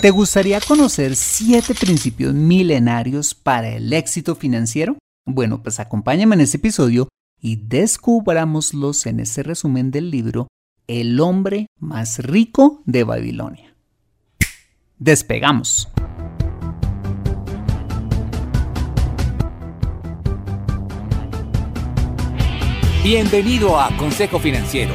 ¿Te gustaría conocer siete principios milenarios para el éxito financiero? Bueno, pues acompáñame en este episodio y descubrámoslos en este resumen del libro El hombre más rico de Babilonia. Despegamos. Bienvenido a Consejo Financiero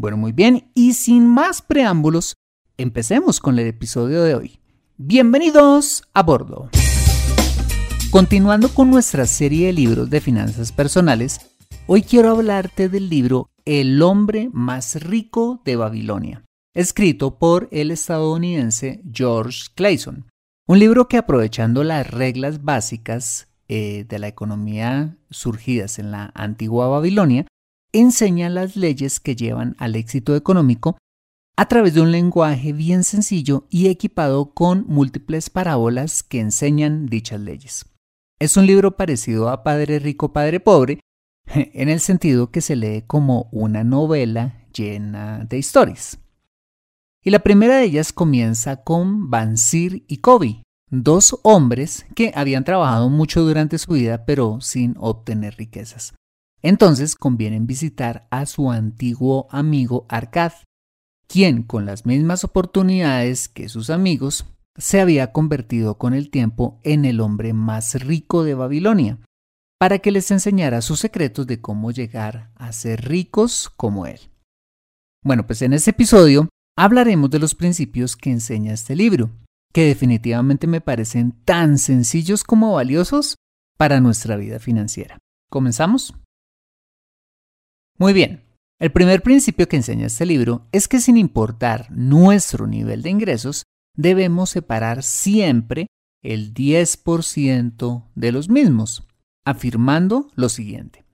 Bueno, muy bien, y sin más preámbulos, empecemos con el episodio de hoy. Bienvenidos a bordo. Continuando con nuestra serie de libros de finanzas personales, hoy quiero hablarte del libro El hombre más rico de Babilonia, escrito por el estadounidense George Clayson. Un libro que aprovechando las reglas básicas eh, de la economía surgidas en la antigua Babilonia, enseña las leyes que llevan al éxito económico a través de un lenguaje bien sencillo y equipado con múltiples parábolas que enseñan dichas leyes. Es un libro parecido a Padre Rico, Padre Pobre, en el sentido que se lee como una novela llena de historias. Y la primera de ellas comienza con Bansir y Kobe, dos hombres que habían trabajado mucho durante su vida pero sin obtener riquezas. Entonces conviene visitar a su antiguo amigo Arcad, quien con las mismas oportunidades que sus amigos se había convertido con el tiempo en el hombre más rico de Babilonia, para que les enseñara sus secretos de cómo llegar a ser ricos como él. Bueno, pues en este episodio hablaremos de los principios que enseña este libro, que definitivamente me parecen tan sencillos como valiosos para nuestra vida financiera. ¿Comenzamos? Muy bien, el primer principio que enseña este libro es que sin importar nuestro nivel de ingresos, debemos separar siempre el 10% de los mismos, afirmando lo siguiente.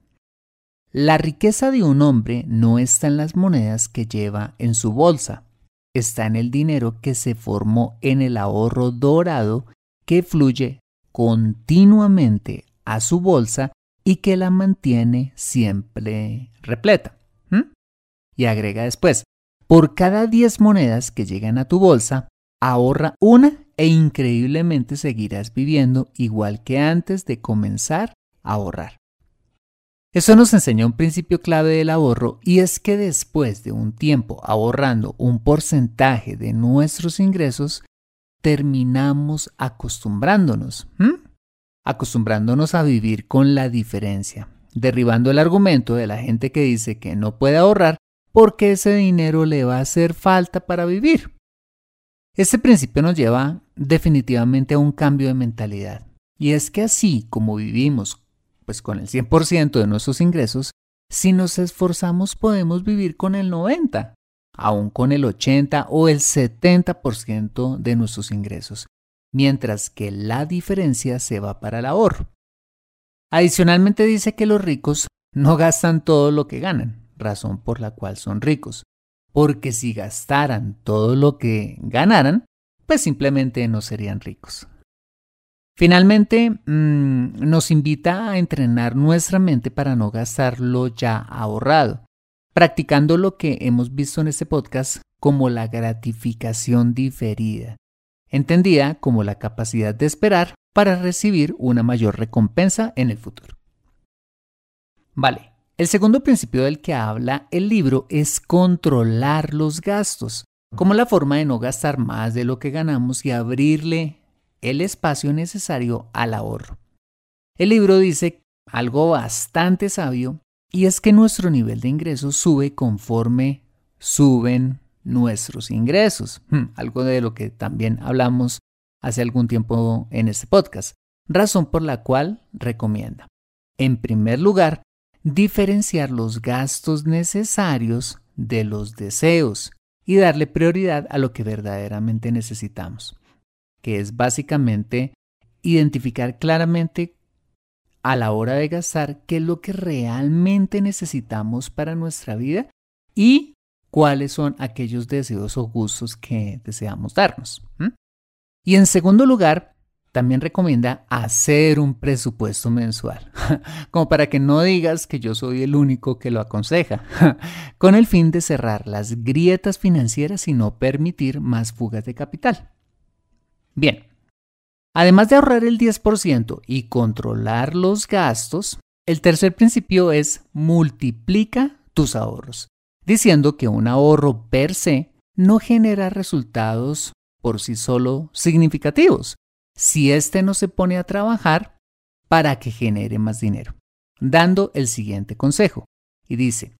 La riqueza de un hombre no está en las monedas que lleva en su bolsa, está en el dinero que se formó en el ahorro dorado que fluye continuamente a su bolsa y que la mantiene siempre repleta. Y agrega después, por cada 10 monedas que llegan a tu bolsa, ahorra una e increíblemente seguirás viviendo igual que antes de comenzar a ahorrar. Eso nos enseña un principio clave del ahorro y es que después de un tiempo ahorrando un porcentaje de nuestros ingresos, terminamos acostumbrándonos acostumbrándonos a vivir con la diferencia, derribando el argumento de la gente que dice que no puede ahorrar porque ese dinero le va a hacer falta para vivir. Este principio nos lleva definitivamente a un cambio de mentalidad. Y es que así como vivimos pues con el 100% de nuestros ingresos, si nos esforzamos podemos vivir con el 90, aún con el 80 o el 70% de nuestros ingresos, mientras que la diferencia se va para el ahorro. Adicionalmente dice que los ricos no gastan todo lo que ganan, razón por la cual son ricos, porque si gastaran todo lo que ganaran, pues simplemente no serían ricos. Finalmente, mm, nos invita a entrenar nuestra mente para no gastarlo ya ahorrado, practicando lo que hemos visto en este podcast como la gratificación diferida, entendida como la capacidad de esperar para recibir una mayor recompensa en el futuro. Vale, el segundo principio del que habla el libro es controlar los gastos, como la forma de no gastar más de lo que ganamos y abrirle el espacio necesario al ahorro. El libro dice algo bastante sabio y es que nuestro nivel de ingresos sube conforme suben nuestros ingresos, hmm, algo de lo que también hablamos hace algún tiempo en este podcast, razón por la cual recomienda, en primer lugar, diferenciar los gastos necesarios de los deseos y darle prioridad a lo que verdaderamente necesitamos que es básicamente identificar claramente a la hora de gastar qué es lo que realmente necesitamos para nuestra vida y cuáles son aquellos deseos o gustos que deseamos darnos. Y en segundo lugar, también recomienda hacer un presupuesto mensual, como para que no digas que yo soy el único que lo aconseja, con el fin de cerrar las grietas financieras y no permitir más fugas de capital. Bien, además de ahorrar el 10% y controlar los gastos, el tercer principio es multiplica tus ahorros, diciendo que un ahorro per se no genera resultados por sí solo significativos si éste no se pone a trabajar para que genere más dinero, dando el siguiente consejo. Y dice,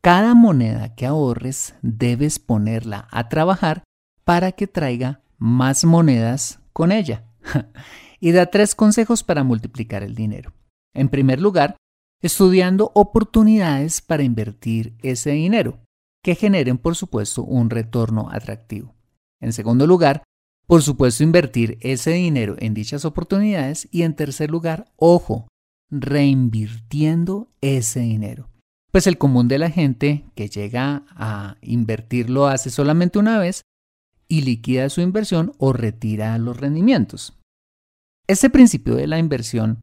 cada moneda que ahorres debes ponerla a trabajar para que traiga más monedas con ella. y da tres consejos para multiplicar el dinero. En primer lugar, estudiando oportunidades para invertir ese dinero, que generen, por supuesto, un retorno atractivo. En segundo lugar, por supuesto, invertir ese dinero en dichas oportunidades. Y en tercer lugar, ojo, reinvirtiendo ese dinero. Pues el común de la gente que llega a invertirlo hace solamente una vez y liquida su inversión o retira los rendimientos. Este principio de la inversión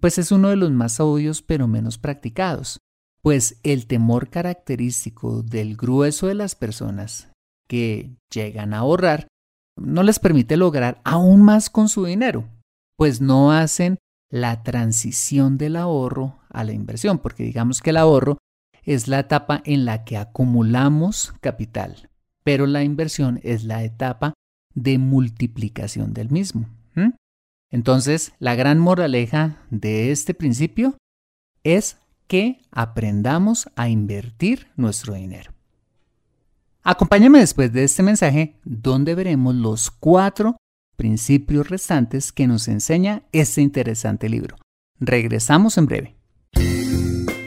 pues es uno de los más obvios pero menos practicados, pues el temor característico del grueso de las personas que llegan a ahorrar no les permite lograr aún más con su dinero, pues no hacen la transición del ahorro a la inversión, porque digamos que el ahorro es la etapa en la que acumulamos capital, pero la inversión es la etapa de multiplicación del mismo. Entonces, la gran moraleja de este principio es que aprendamos a invertir nuestro dinero. Acompáñame después de este mensaje donde veremos los cuatro principios restantes que nos enseña este interesante libro. Regresamos en breve.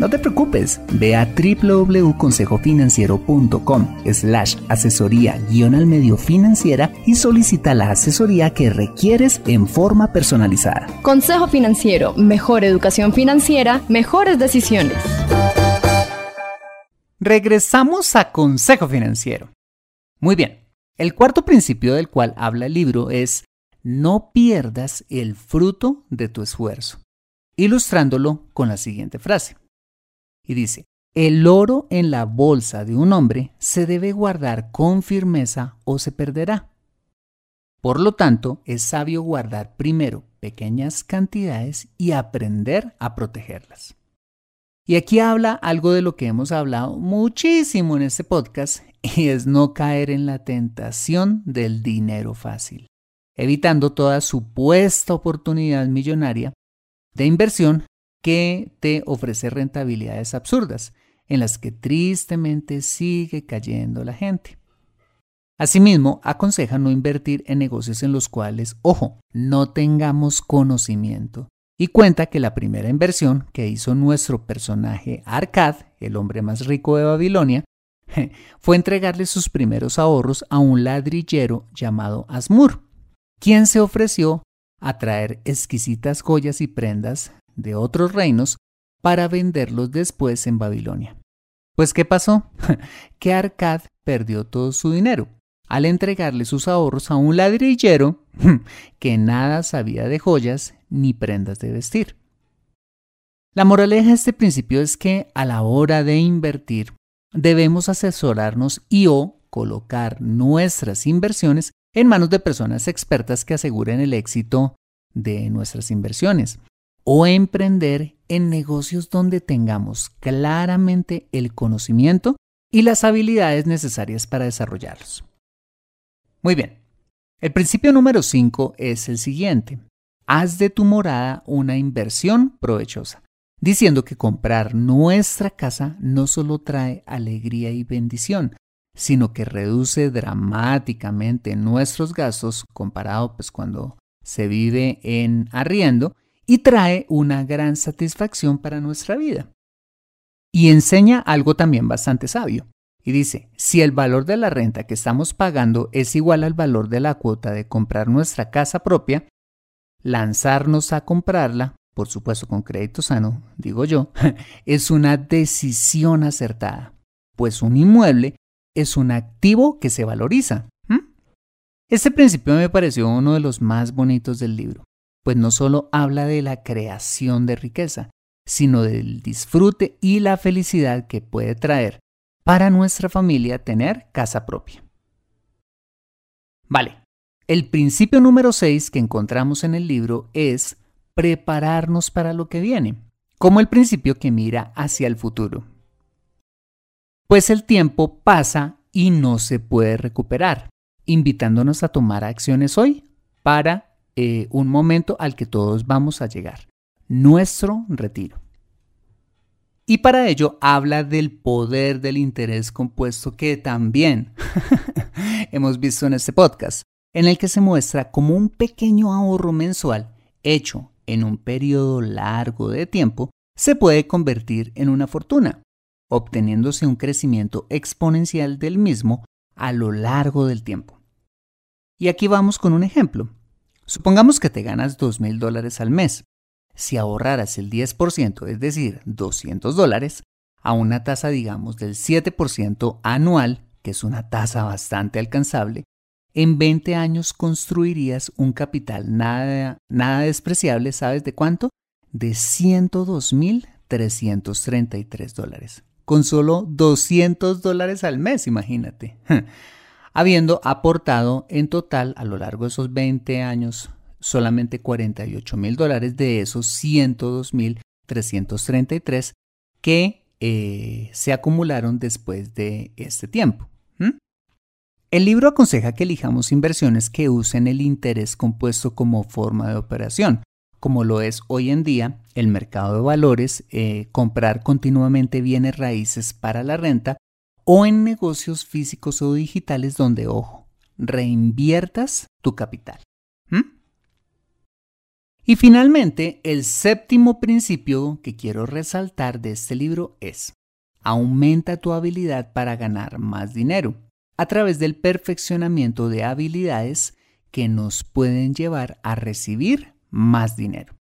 no te preocupes, ve a www.consejofinanciero.com slash asesoría guion al medio financiera y solicita la asesoría que requieres en forma personalizada. Consejo Financiero, mejor educación financiera, mejores decisiones. Regresamos a Consejo Financiero. Muy bien, el cuarto principio del cual habla el libro es no pierdas el fruto de tu esfuerzo, ilustrándolo con la siguiente frase. Y dice, el oro en la bolsa de un hombre se debe guardar con firmeza o se perderá. Por lo tanto, es sabio guardar primero pequeñas cantidades y aprender a protegerlas. Y aquí habla algo de lo que hemos hablado muchísimo en este podcast y es no caer en la tentación del dinero fácil, evitando toda supuesta oportunidad millonaria de inversión que te ofrece rentabilidades absurdas, en las que tristemente sigue cayendo la gente. Asimismo, aconseja no invertir en negocios en los cuales, ojo, no tengamos conocimiento. Y cuenta que la primera inversión que hizo nuestro personaje Arcad, el hombre más rico de Babilonia, fue entregarle sus primeros ahorros a un ladrillero llamado Asmur, quien se ofreció a traer exquisitas joyas y prendas de otros reinos para venderlos después en Babilonia. Pues ¿qué pasó? que Arcad perdió todo su dinero al entregarle sus ahorros a un ladrillero que nada sabía de joyas ni prendas de vestir. La moraleja de este principio es que a la hora de invertir debemos asesorarnos y o colocar nuestras inversiones en manos de personas expertas que aseguren el éxito de nuestras inversiones o emprender en negocios donde tengamos claramente el conocimiento y las habilidades necesarias para desarrollarlos. Muy bien. El principio número 5 es el siguiente. Haz de tu morada una inversión provechosa, diciendo que comprar nuestra casa no solo trae alegría y bendición, sino que reduce dramáticamente nuestros gastos comparado pues cuando se vive en arriendo y trae una gran satisfacción para nuestra vida. Y enseña algo también bastante sabio. Y dice, si el valor de la renta que estamos pagando es igual al valor de la cuota de comprar nuestra casa propia, lanzarnos a comprarla, por supuesto con crédito sano, digo yo, es una decisión acertada, pues un inmueble es un activo que se valoriza. Este principio me pareció uno de los más bonitos del libro, pues no solo habla de la creación de riqueza, sino del disfrute y la felicidad que puede traer para nuestra familia tener casa propia. Vale, el principio número 6 que encontramos en el libro es prepararnos para lo que viene, como el principio que mira hacia el futuro. Pues el tiempo pasa y no se puede recuperar, invitándonos a tomar acciones hoy para eh, un momento al que todos vamos a llegar, nuestro retiro. Y para ello habla del poder del interés compuesto que también hemos visto en este podcast, en el que se muestra como un pequeño ahorro mensual hecho en un periodo largo de tiempo se puede convertir en una fortuna, obteniéndose un crecimiento exponencial del mismo a lo largo del tiempo. Y aquí vamos con un ejemplo. Supongamos que te ganas dos mil dólares al mes si ahorraras el 10%, es decir, 200 dólares, a una tasa, digamos, del 7% anual, que es una tasa bastante alcanzable, en 20 años construirías un capital nada, nada despreciable, ¿sabes de cuánto? De 102.333 dólares. Con solo 200 dólares al mes, imagínate. Habiendo aportado en total a lo largo de esos 20 años solamente 48 mil dólares de esos 102 mil 333 que eh, se acumularon después de este tiempo. El libro aconseja que elijamos inversiones que usen el interés compuesto como forma de operación, como lo es hoy en día el mercado de valores, eh, comprar continuamente bienes raíces para la renta o en negocios físicos o digitales donde, ojo, reinviertas tu capital. Y finalmente, el séptimo principio que quiero resaltar de este libro es, aumenta tu habilidad para ganar más dinero a través del perfeccionamiento de habilidades que nos pueden llevar a recibir más dinero.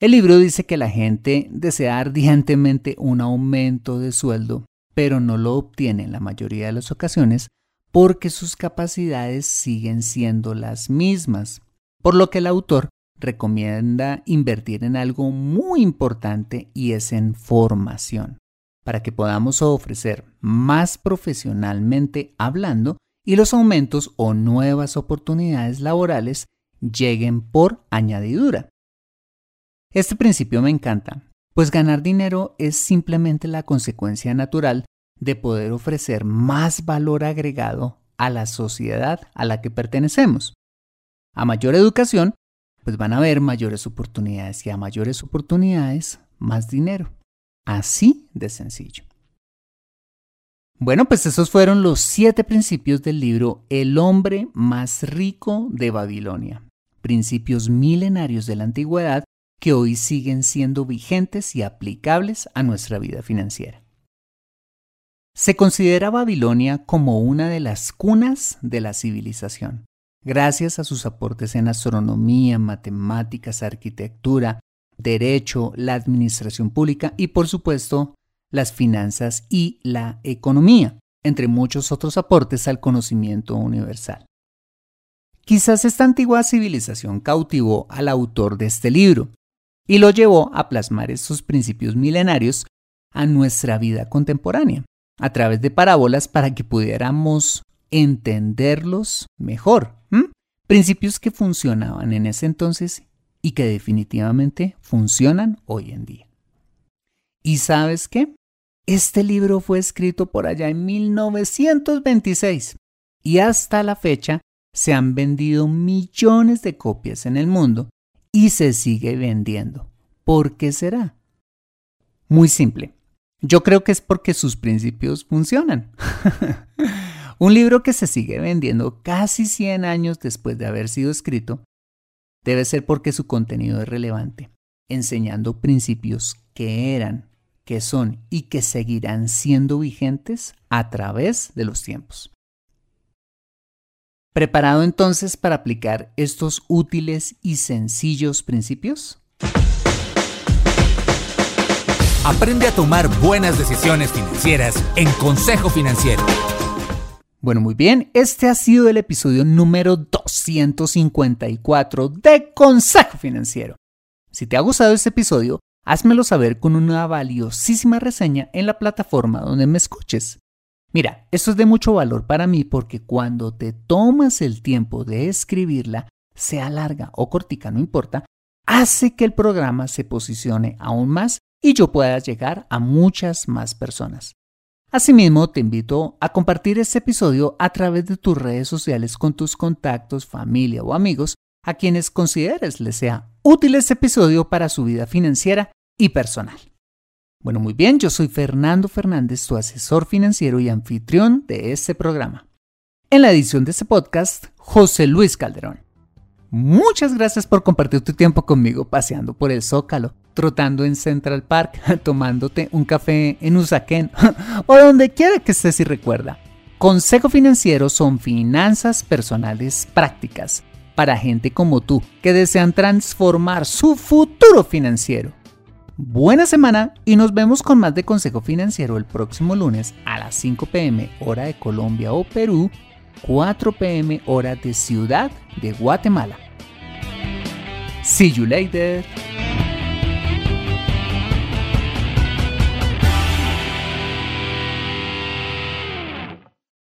El libro dice que la gente desea ardientemente un aumento de sueldo, pero no lo obtiene en la mayoría de las ocasiones porque sus capacidades siguen siendo las mismas, por lo que el autor recomienda invertir en algo muy importante y es en formación, para que podamos ofrecer más profesionalmente hablando y los aumentos o nuevas oportunidades laborales lleguen por añadidura. Este principio me encanta, pues ganar dinero es simplemente la consecuencia natural de poder ofrecer más valor agregado a la sociedad a la que pertenecemos. A mayor educación, pues van a haber mayores oportunidades y a mayores oportunidades, más dinero. Así de sencillo. Bueno, pues esos fueron los siete principios del libro El hombre más rico de Babilonia. Principios milenarios de la antigüedad que hoy siguen siendo vigentes y aplicables a nuestra vida financiera. Se considera Babilonia como una de las cunas de la civilización, gracias a sus aportes en astronomía, matemáticas, arquitectura, derecho, la administración pública y por supuesto las finanzas y la economía, entre muchos otros aportes al conocimiento universal. Quizás esta antigua civilización cautivó al autor de este libro y lo llevó a plasmar estos principios milenarios a nuestra vida contemporánea, a través de parábolas para que pudiéramos entenderlos mejor. Principios que funcionaban en ese entonces y que definitivamente funcionan hoy en día. ¿Y sabes qué? Este libro fue escrito por allá en 1926 y hasta la fecha se han vendido millones de copias en el mundo y se sigue vendiendo. ¿Por qué será? Muy simple. Yo creo que es porque sus principios funcionan. Un libro que se sigue vendiendo casi 100 años después de haber sido escrito debe ser porque su contenido es relevante, enseñando principios que eran, que son y que seguirán siendo vigentes a través de los tiempos. ¿Preparado entonces para aplicar estos útiles y sencillos principios? Aprende a tomar buenas decisiones financieras en Consejo Financiero. Bueno, muy bien, este ha sido el episodio número 254 de Consejo Financiero. Si te ha gustado este episodio, házmelo saber con una valiosísima reseña en la plataforma donde me escuches. Mira, esto es de mucho valor para mí porque cuando te tomas el tiempo de escribirla, sea larga o cortica, no importa, hace que el programa se posicione aún más y yo pueda llegar a muchas más personas. Asimismo, te invito a compartir este episodio a través de tus redes sociales con tus contactos, familia o amigos a quienes consideres les sea útil este episodio para su vida financiera y personal. Bueno, muy bien, yo soy Fernando Fernández, tu asesor financiero y anfitrión de este programa. En la edición de este podcast, José Luis Calderón. Muchas gracias por compartir tu tiempo conmigo paseando por el Zócalo, trotando en Central Park, tomándote un café en Usaquén o donde quiera que estés y recuerda. Consejo Financiero son finanzas personales prácticas para gente como tú que desean transformar su futuro financiero. Buena semana y nos vemos con más de Consejo Financiero el próximo lunes a las 5 pm hora de Colombia o Perú, 4 pm hora de Ciudad de Guatemala. See you later.